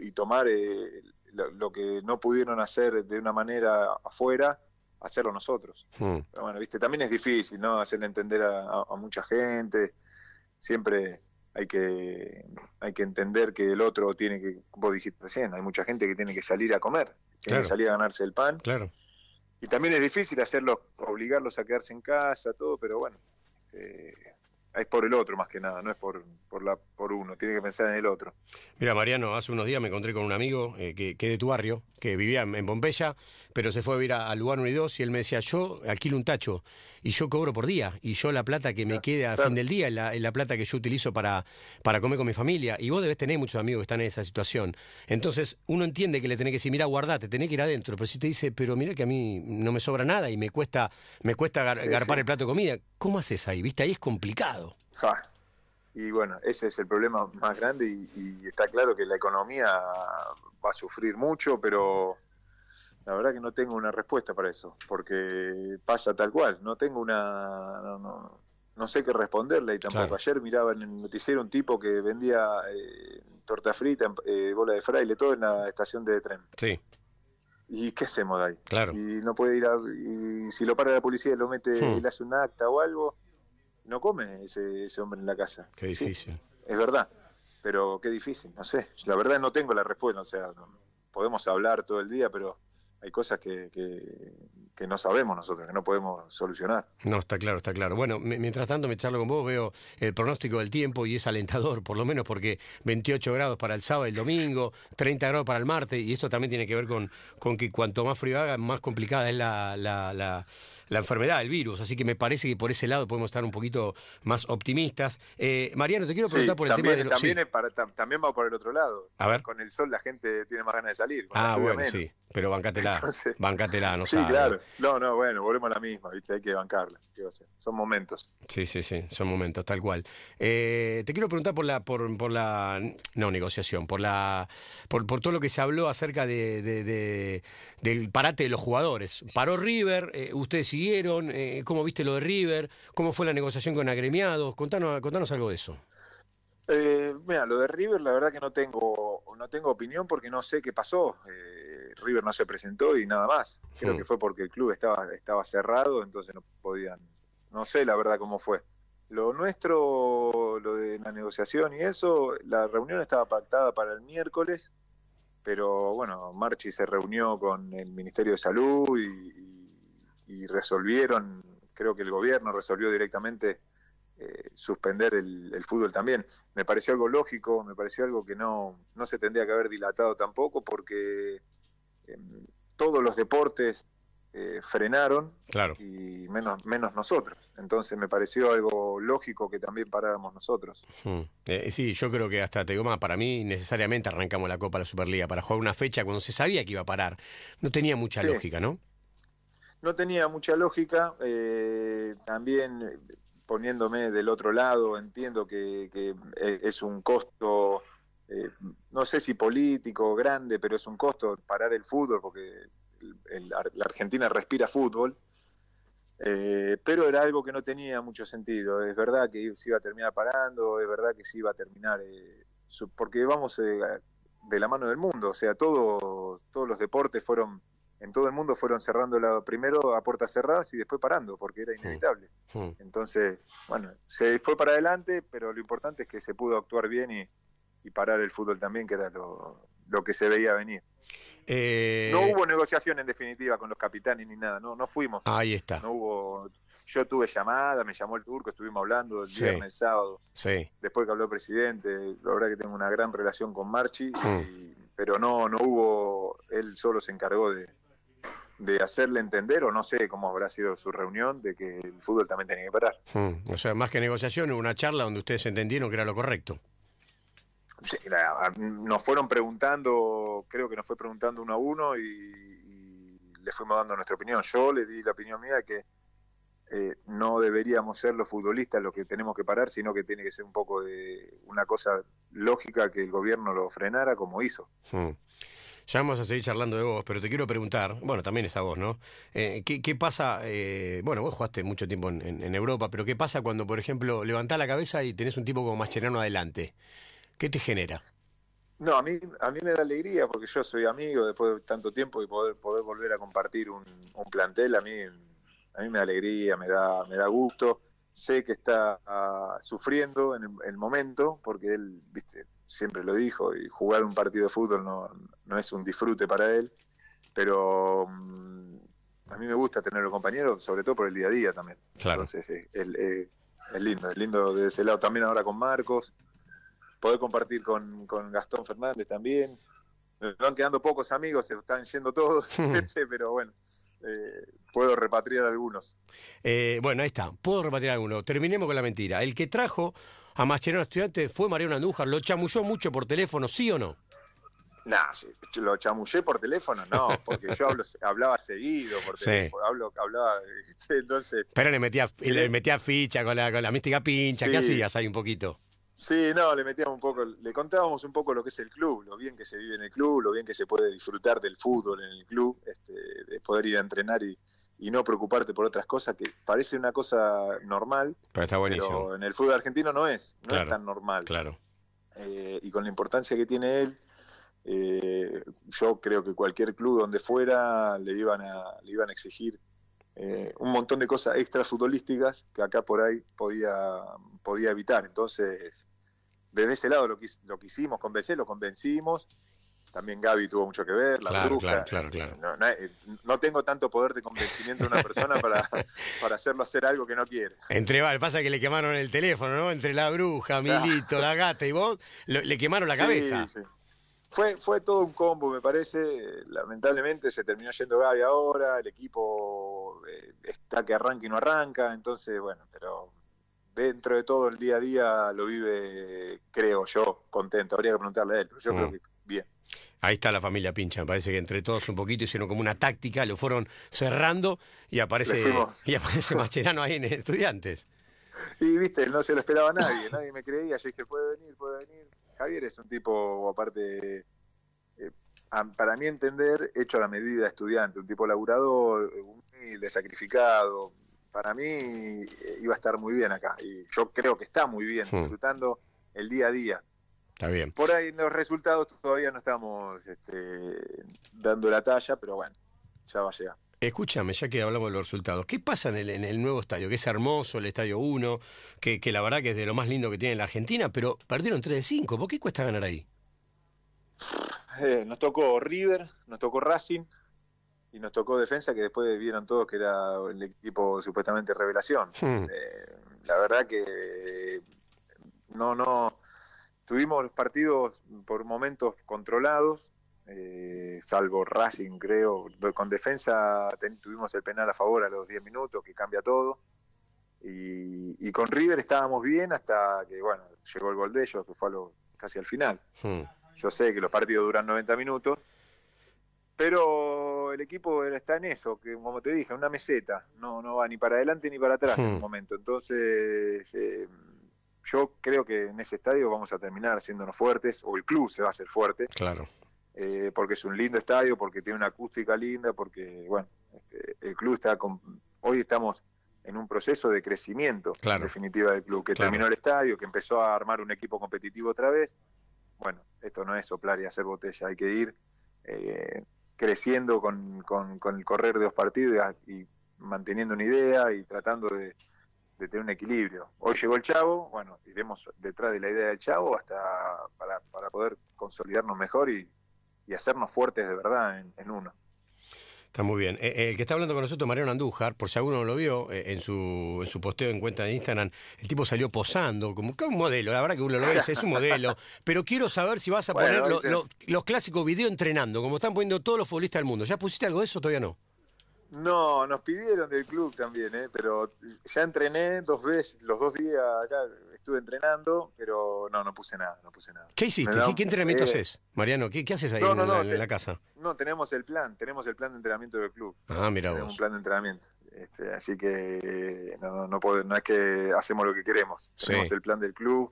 y tomar eh, lo, que no pudieron hacer de una manera afuera, hacerlo nosotros. Hmm. Pero bueno, viste, también es difícil, ¿no? Hacerle entender a, mucha gente. Siempre hay que, hay que entender que el otro tiene que, vos dijiste recién, hay mucha gente que tiene que salir a comer, tiene que salir a ganarse el pan. Claro. Y también es difícil hacerlos, obligarlos a quedarse en casa, todo, pero bueno, eh, es por el otro más que nada, no es por, por, la, por uno, tiene que pensar en el otro. Mira, Mariano, hace unos días me encontré con un amigo eh, que, que de tu barrio, que vivía en, Pompeya, pero se fue a vivir al lugar 1 y 2 y él me decía, yo alquilo un tacho y yo cobro por día y yo la plata que me quede a fin del día es la, plata que yo utilizo para, para comer con mi familia. Y vos debes tener muchos amigos que están en esa situación. Entonces uno entiende que le tenés que decir, mira, guardate, tenés que ir adentro, pero si te dice, pero mira que a mí no me sobra nada y me cuesta, me cuesta garpar el plato de comida, ¿cómo haces ahí? ¿Viste? Ahí es complicado. Y bueno, ese es el problema más grande y, está claro que la economía va a sufrir mucho, pero la verdad que no tengo una respuesta para eso, porque pasa tal cual, no tengo una... No, sé qué responderle y tampoco. Ayer miraba en el noticiero un tipo que vendía eh, torta frita, eh, bola de fraile, todo en la estación de tren. Sí. ¿Y qué hacemos de ahí? Claro. Y no puede ir a, y si lo para la policía y lo mete, hmm. le hace un acta o algo, no come ese, ese hombre en la casa. Qué difícil. es verdad, pero qué difícil, no sé. La verdad no tengo la respuesta, o sea, podemos hablar todo el día, pero hay cosas que, que, no sabemos nosotros, que no podemos solucionar. No, está claro, está claro. Bueno, mientras tanto me charlo con vos, veo el pronóstico del tiempo y es alentador, por lo menos porque 28 grados para el sábado y el domingo, 30 grados para el martes, y esto también tiene que ver con, con que cuanto más frío haga, más complicada es la, la, la la enfermedad, el virus. Así que me parece que por ese lado podemos estar un poquito más optimistas. Eh, Mariano, te quiero preguntar por el tema de los... También, también va por el otro lado. A ver. Con el sol la gente tiene más ganas de salir. Ah, bueno, sí. Pero bancátela, bancátela, no Sí, claro. No, no, bueno, volvemos a la misma, ¿viste? Hay que bancarla. Son momentos. Sí, sí, sí, son momentos, tal cual. Eh, te quiero preguntar por la, por, por la, no negociación, por la, por, por todo lo que se habló acerca de, de, del parate de los jugadores. Paró River, eh, ustedes siguieron, eh, ¿cómo viste lo de River? ¿Cómo fue la negociación con agremiados? Contanos, contanos algo de eso. Eh, mira, lo de River, la verdad que no tengo, no tengo opinión porque no sé qué pasó. Eh, River no se presentó y nada más. Creo que fue porque el club estaba, estaba cerrado, entonces no podían. No sé la verdad cómo fue. Lo nuestro, lo de la negociación y eso, la reunión estaba pactada para el miércoles, pero bueno, Marchi se reunió con el Ministerio de Salud y resolvieron, creo que el gobierno resolvió directamente eh, suspender el, fútbol también. Me pareció algo lógico, me pareció algo que no, no se tendría que haber dilatado tampoco porque em, todos los deportes eh, frenaron claro. y menos, menos nosotros. Entonces me pareció algo lógico que también paráramos nosotros. Hmm. Eh, sí, yo creo que hasta te digo más, para mí necesariamente arrancamos la Copa de la Superliga para jugar una fecha cuando se sabía que iba a parar. No tenía mucha lógica, ¿no? No tenía mucha lógica. también poniéndome del otro lado, entiendo que, eh, es un costo, eh, no sé si político, grande, pero es un costo parar el fútbol, porque la Argentina respira fútbol, eh, pero era algo que no tenía mucho sentido. Es verdad que se iba a terminar parando, es verdad que se iba a terminar, porque vamos de la mano del mundo, o sea, todo, todos los deportes fueron en todo el mundo fueron cerrando la, primero a puertas cerradas y después parando, porque era inevitable. Entonces, bueno, se fue para adelante, pero lo importante es que se pudo actuar bien y, parar el fútbol también, que era lo, que se veía venir. Eh, no hubo negociación en definitiva con los capitanes ni nada, no, no fuimos. Ahí está. No hubo, yo tuve llamada, me llamó el turco, estuvimos hablando el viernes, el sábado. Sí. Después que habló el presidente, la verdad que tengo una gran relación con Marchi, pero no, no hubo, él solo se encargó de, de hacerle entender, o no sé cómo habrá sido su reunión, de que el fútbol también tenía que parar. Hmm. O sea, más que negociación, una charla donde ustedes entendieron que era lo correcto. Sí, nos fueron preguntando, creo que nos fue preguntando uno a uno y, le fuimos dando nuestra opinión. Yo le di la opinión mía que eh, no deberíamos ser los futbolistas los que tenemos que parar, sino que tiene que ser un poco de una cosa lógica que el gobierno lo frenara como hizo. Hmm. Ya vamos a seguir charlando de vos, pero te quiero preguntar, bueno, también es a vos, ¿no? Eh, ¿qué, pasa? Eh, bueno, vos jugaste mucho tiempo en, Europa, pero ¿qué pasa cuando, por ejemplo, levantás la cabeza y tenés un tipo como Mascherano adelante? ¿Qué te genera? No, a mí, a mí me da alegría porque yo soy amigo después de tanto tiempo y poder, poder volver a compartir un, plantel, a mí, a mí me da alegría, me da, me da gusto. Sé que está ah, sufriendo en el, momento porque él, viste, siempre lo dijo, y jugar un partido de fútbol no, no es un disfrute para él, pero mm, a mí me gusta tener los compañeros, sobre todo por el día a día también. Claro. Entonces es, es lindo, es lindo de ese lado. También ahora con Marcos poder compartir con, Gastón Fernández también. Me van quedando pocos amigos, se están yendo todos, pero bueno, eh, puedo repatriar algunos. Eh, bueno, ahí está, puedo repatriar algunos. Terminemos con la mentira. El que trajo a Mascherano Estudiante fue Mariano Andújar, ¿lo chamulló mucho por teléfono, sí o no? No, lo chamullé por teléfono, no, porque yo hablaba seguido por teléfono, hablo, hablaba, entonces... Pero le metía, le metía ficha con la, con la mística pincha, ¿qué hacías ahí un poquito? Sí, no, le metíamos un poco, le contábamos un poco lo que es el club, lo bien que se vive en el club, lo bien que se puede disfrutar del fútbol en el club, este, de poder ir a entrenar y, no preocuparte por otras cosas que parece una cosa normal. Pero está buenísimo. Pero en el fútbol argentino no es, no es tan normal. Claro. Eh, y con la importancia que tiene él, eh, yo creo que cualquier club donde fuera le iban a, le iban a exigir eh, un montón de cosas extra futbolísticas que acá por ahí podía, podía evitar. Entonces, desde ese lado lo, lo quisimos convencer, lo convencimos. También Gaby tuvo mucho que ver, la claro, Claro, claro, claro. No, tengo tanto poder de convencimiento de una persona para, para hacerlo hacer algo que no quiere. Entre pasa que le quemaron el teléfono, ¿no? Entre la bruja, Milito, la gata y vos, le quemaron la cabeza. Fue, fue todo un combo, me parece. Lamentablemente se terminó yendo Gaby ahora, el equipo eh, está que arranca y no arranca, entonces, bueno, pero dentro de todo el día a día lo vive, creo yo, contento. Habría que preguntarle a él, pero yo creo mm. que bien. Ahí está la familia Pincha, me parece que entre todos un poquito hicieron como una táctica, lo fueron cerrando y aparece, y aparece Macherano ahí en Estudiantes. Y viste, no se lo esperaba nadie, nadie me creía, yo dije, puede venir, puede venir. Javier es un tipo, aparte, eh, para mí entender, hecho a la medida estudiante, un tipo laburador, humilde, sacrificado, para mí eh, iba a estar muy bien acá. Y yo creo que está muy bien, hmm. disfrutando el día a día. Está bien. Por ahí en los resultados todavía no estamos este, dando la talla, pero bueno, ya va a llegar. Escúchame, ya que hablamos de los resultados, ¿qué pasa en el, nuevo estadio? Que es hermoso, el estadio 1, que, la verdad que es de lo más lindo que tiene la Argentina, pero perdieron 3 de 5. ¿Por qué cuesta ganar ahí? Eh, nos tocó River, nos tocó Racing, y nos tocó defensa que después vieron todos que era el equipo supuestamente revelación. Hmm. Eh, la verdad que no, no, tuvimos los partidos por momentos controlados, eh, salvo Racing creo, con defensa tuvimos el penal a favor a los 10 minutos que cambia todo. Y, con River estábamos bien hasta que, bueno, llegó el gol de ellos, que fue casi al final. Hmm. Yo sé que los partidos duran 90 minutos, pero el equipo está en eso, que como te dije, una meseta, no, no va ni para adelante ni para atrás en un hmm. momento. Entonces, eh, yo creo que en ese estadio vamos a terminar haciéndonos fuertes, o el club se va a hacer fuerte. Claro. Eh, porque es un lindo estadio, porque tiene una acústica linda, porque, bueno, este, el club está con, hoy estamos en un proceso de crecimiento, en definitiva, del club, que terminó el estadio, que empezó a armar un equipo competitivo otra vez. Bueno, esto no es soplar y hacer botella, hay que ir eh, creciendo con, el correr de los partidos y, manteniendo una idea y tratando de, tener un equilibrio. Hoy llegó el Chavo, bueno, iremos detrás de la idea del Chavo hasta para, poder consolidarnos mejor y, hacernos fuertes de verdad en, uno. Está muy bien. Eh, eh, el que está hablando con nosotros, Mariano Andújar, por si alguno no lo vio, en, su, en su posteo en cuenta de Instagram, el tipo salió posando, como que un modelo, la verdad que uno lo ve, es un modelo, pero quiero saber si vas a poner los clásicos videos entrenando, como están poniendo todos los futbolistas del mundo. ¿Ya pusiste algo de eso todavía no? No, nos pidieron del club también, ¿eh? pero ya entrené dos veces, los dos días acá estuve entrenando, pero no, no puse nada, no puse nada. ¿Qué hiciste? ¿Qué, entrenamiento eh, haces, Mariano? ¿Qué, haces ahí en, la, casa? No, tenemos el plan, tenemos el plan de entrenamiento del club. Ah, mira tenemos un plan de entrenamiento. Este, así que no, no, no, es que hacemos lo que queremos, tenemos el plan del club,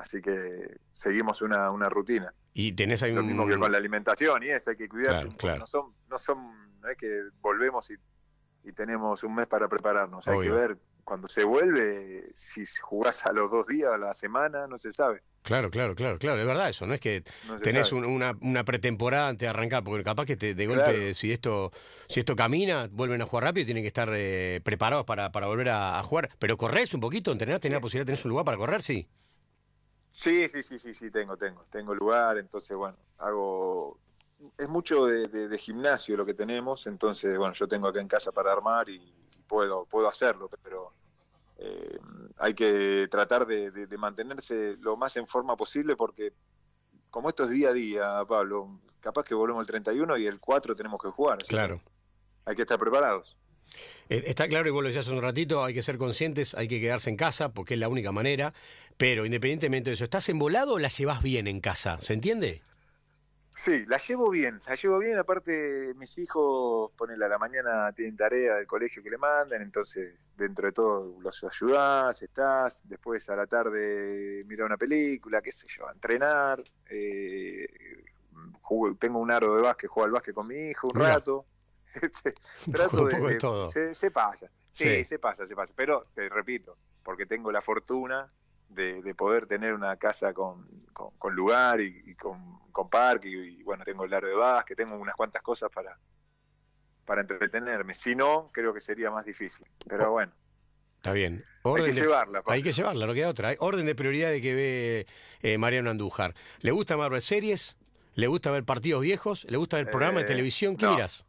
así que seguimos una, rutina. Y tenés ahí Lo mismo que con la alimentación y eso, hay que cuidarse. No son, no son no es que volvemos y, tenemos un mes para prepararnos, hay que ver cuando se vuelve, si jugás a los dos días, a la semana, no se sabe. Claro, claro, claro, claro, es verdad eso, no es que tenés una, una, pretemporada antes de arrancar, porque capaz que te, de golpe, si esto si esto camina, vuelven a jugar rápido y tienen que estar eh, preparados para, para volver a, jugar. Pero corres un poquito, entrenás, tenés la posibilidad de tener un lugar para correr, sí. Sí, sí, sí, sí, sí, tengo, tengo, tengo lugar, entonces bueno, hago, es mucho de, gimnasio lo que tenemos, entonces bueno, yo tengo acá en casa para armar y puedo, puedo hacerlo, pero eh, hay que tratar de, mantenerse lo más en forma posible porque como esto es día a día, Pablo, capaz que volvemos el 31 y el 4 tenemos que jugar. Claro. Hay que estar preparados. Eh, está claro, y vos lo decías hace un ratito, hay que ser conscientes, hay que quedarse en casa porque es la única manera, pero independientemente de eso, ¿estás embolado o la llevas bien en casa? ¿Se entiende? Sí, la llevo bien, la llevo bien. Aparte, mis hijos, ponen a la mañana, tienen tarea del colegio que le mandan, entonces dentro de todo los ayudás, estás. Después a la tarde mira una película, qué sé yo, a entrenar. Eh, tengo un aro de básquet, juego al básquet con mi hijo un rato. Trato de, todo. Se, pasa, sí, se pasa, se pasa. Pero te repito, porque tengo la fortuna de, poder tener una casa con, con, lugar y, con, con, parque y, bueno, tengo el aro de básquet, tengo unas cuantas cosas para, para entretenerme. Si no, creo que sería más difícil. Pero bueno. Está bien. hay que llevarla. Hay que llevarla, no queda otra. Hay orden de prioridad de que ve eh, Mariano Andújar. ¿Le gusta más ver series? ¿Le gusta ver partidos viejos? ¿Le gusta ver programas de eh, televisión? ¿Qué miras?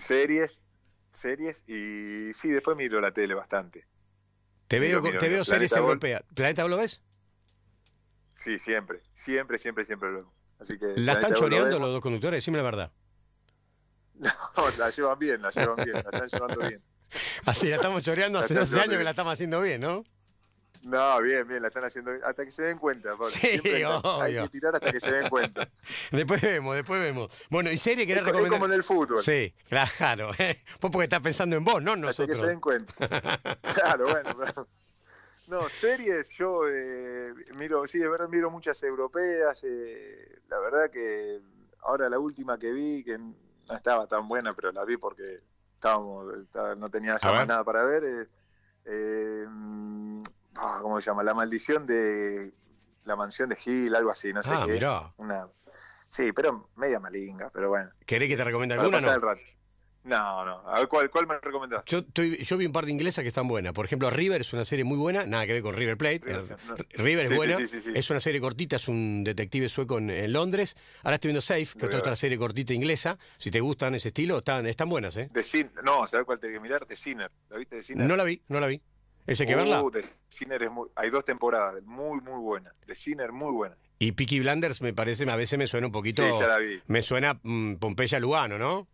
Series, series y sí, después miro la tele bastante. Te veo, te veo series europeas. ¿Planeta lo ves? Sí, siempre, siempre, siempre, siempre lo Así que ¿La están choreando los dos conductores? Decime la verdad. No, la llevan bien, la llevan bien, la están llevando bien. Así, la estamos choreando hace 12 años que la estamos haciendo bien, ¿no? No, bien, bien, la están haciendo. Hasta que se den cuenta, Pablo. Sí, obvio. Hay que tirar hasta que se den cuenta. después vemos, después vemos. Bueno, ¿y serie querés recomendar? Es como en el fútbol. Sí, claro. Vos porque estás pensando en vos, no nosotros. Hasta que se den cuenta. claro, bueno. No, series, yo eh, miro, sí, de verdad miro muchas europeas. Eh, la verdad que ahora la última que vi, que no estaba tan buena, pero la vi porque estábamos, no tenía ya más nada para ver. Eh, Ah, ¿cómo se llama? La maldición de la mansión de Gil, algo así, no sé ah, qué. Mirá. Una... Sí, pero media malinga, pero bueno. ¿Querés que te recomiende alguna? No? El rato. No, no. A ver, ¿cuál, cuál me recomendás? Yo, estoy, yo vi un par de inglesas que están buenas. Por ejemplo, River es una serie muy buena, nada que ver con River Plate. River, es buena, es una serie cortita, es un detective sueco en, Londres. Ahora estoy viendo Safe, que es otra serie cortita inglesa. Si te gustan ese estilo, están, están buenas, ¿eh? De no, ¿sabes cuál tengo que mirar? De Sinner. ¿La viste de Sinner? No la vi, no la vi. ¿Ese que verla? Uh, Sinner es muy, hay dos temporadas, muy, muy buena. De Sinner, muy buena. Y Peaky Blinders me parece, a veces me suena un poquito. Sí, ya la vi. Me suena mm, Pompeya Lugano, ¿no?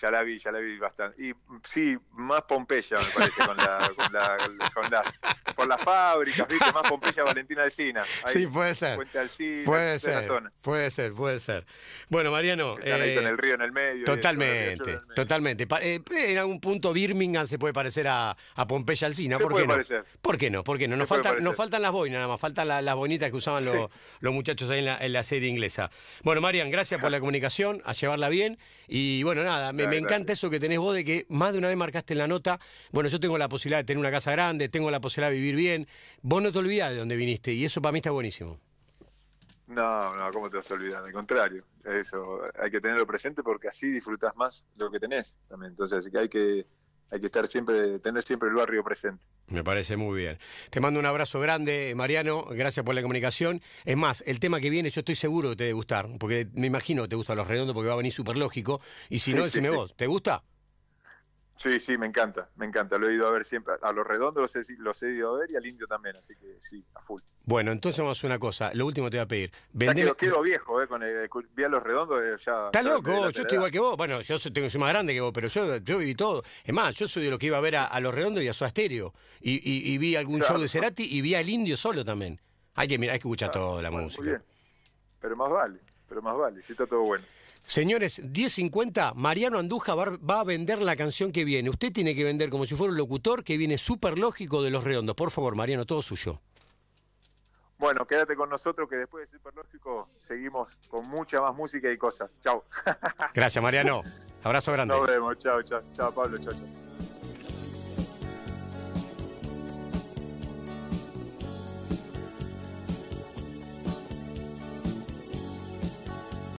Ya la vi, ya la vi bastante. Y sí, más Pompeya, me parece, con, la, con, la, con las, por las fábricas, ¿viste? Más Pompeya Valentina Alcina. sí, puede ser. puede ser, puede ser, puede ser. Bueno, Mariano. Están ahí con eh, el río en el medio. Totalmente, totalmente. Eh, en algún punto Birmingham se puede parecer a, a Pompeya Alcina, ¿por qué no? ¿Por qué no? ¿Por qué no? Nos, faltan, nos faltan las boinas, nada más, faltan las bonitas que usaban los, los muchachos ahí en la, en la serie inglesa. Bueno, Marian, gracias por la comunicación, a llevarla bien. Y bueno, nada, me me, encanta eso que tenés vos de que más de una vez marcaste en la nota, bueno, yo tengo la posibilidad de tener una casa grande, tengo la posibilidad de vivir bien, vos no te olvidás de dónde viniste y eso para mí está buenísimo. No, no, ¿cómo te vas a olvidar? Al contrario, eso, hay que tenerlo presente porque así disfrutas más lo que tenés también. Entonces, así que hay que hay que estar siempre, tener siempre el barrio presente. Me parece muy bien. Te mando un abrazo grande, Mariano. Gracias por la comunicación. Es más, el tema que viene, yo estoy seguro que te debe gustar, porque me imagino que te gustan los redondos porque va a venir súper lógico. Y si no, decime vos, ¿te gusta? Sí, sí, me encanta, me encanta. Lo he ido a ver siempre. A los redondos los he, los he ido a ver y al indio también, así que sí, a full. Bueno, entonces vamos a hacer una cosa. Lo último te voy a pedir. Vendeme... Ya quedo, viejo, ¿eh? Con el, vi a los redondos eh, ya. Estás loco, yo estoy igual que vos. Bueno, yo tengo, soy más grande que vos, pero yo, yo viví todo. Es más, yo soy de lo que iba a ver a, los redondos y a su Asterio. Y, y, vi algún show de Cerati y vi al indio solo también. Hay que, mirar, hay que escuchar toda la música. Muy bien. Pero más vale, pero más vale, si está todo bueno. Señores, 10.50, Mariano Anduja va a vender la canción que viene. Usted tiene que vender como si fuera un locutor que viene súper lógico de Los Redondos. Por favor, Mariano, todo suyo. Bueno, quédate con nosotros que después de Súper Lógico seguimos con mucha más música y cosas. Chao. Gracias, Mariano. Abrazo grande. Nos vemos. Chao, chao. Chao, Pablo. Chao, chao.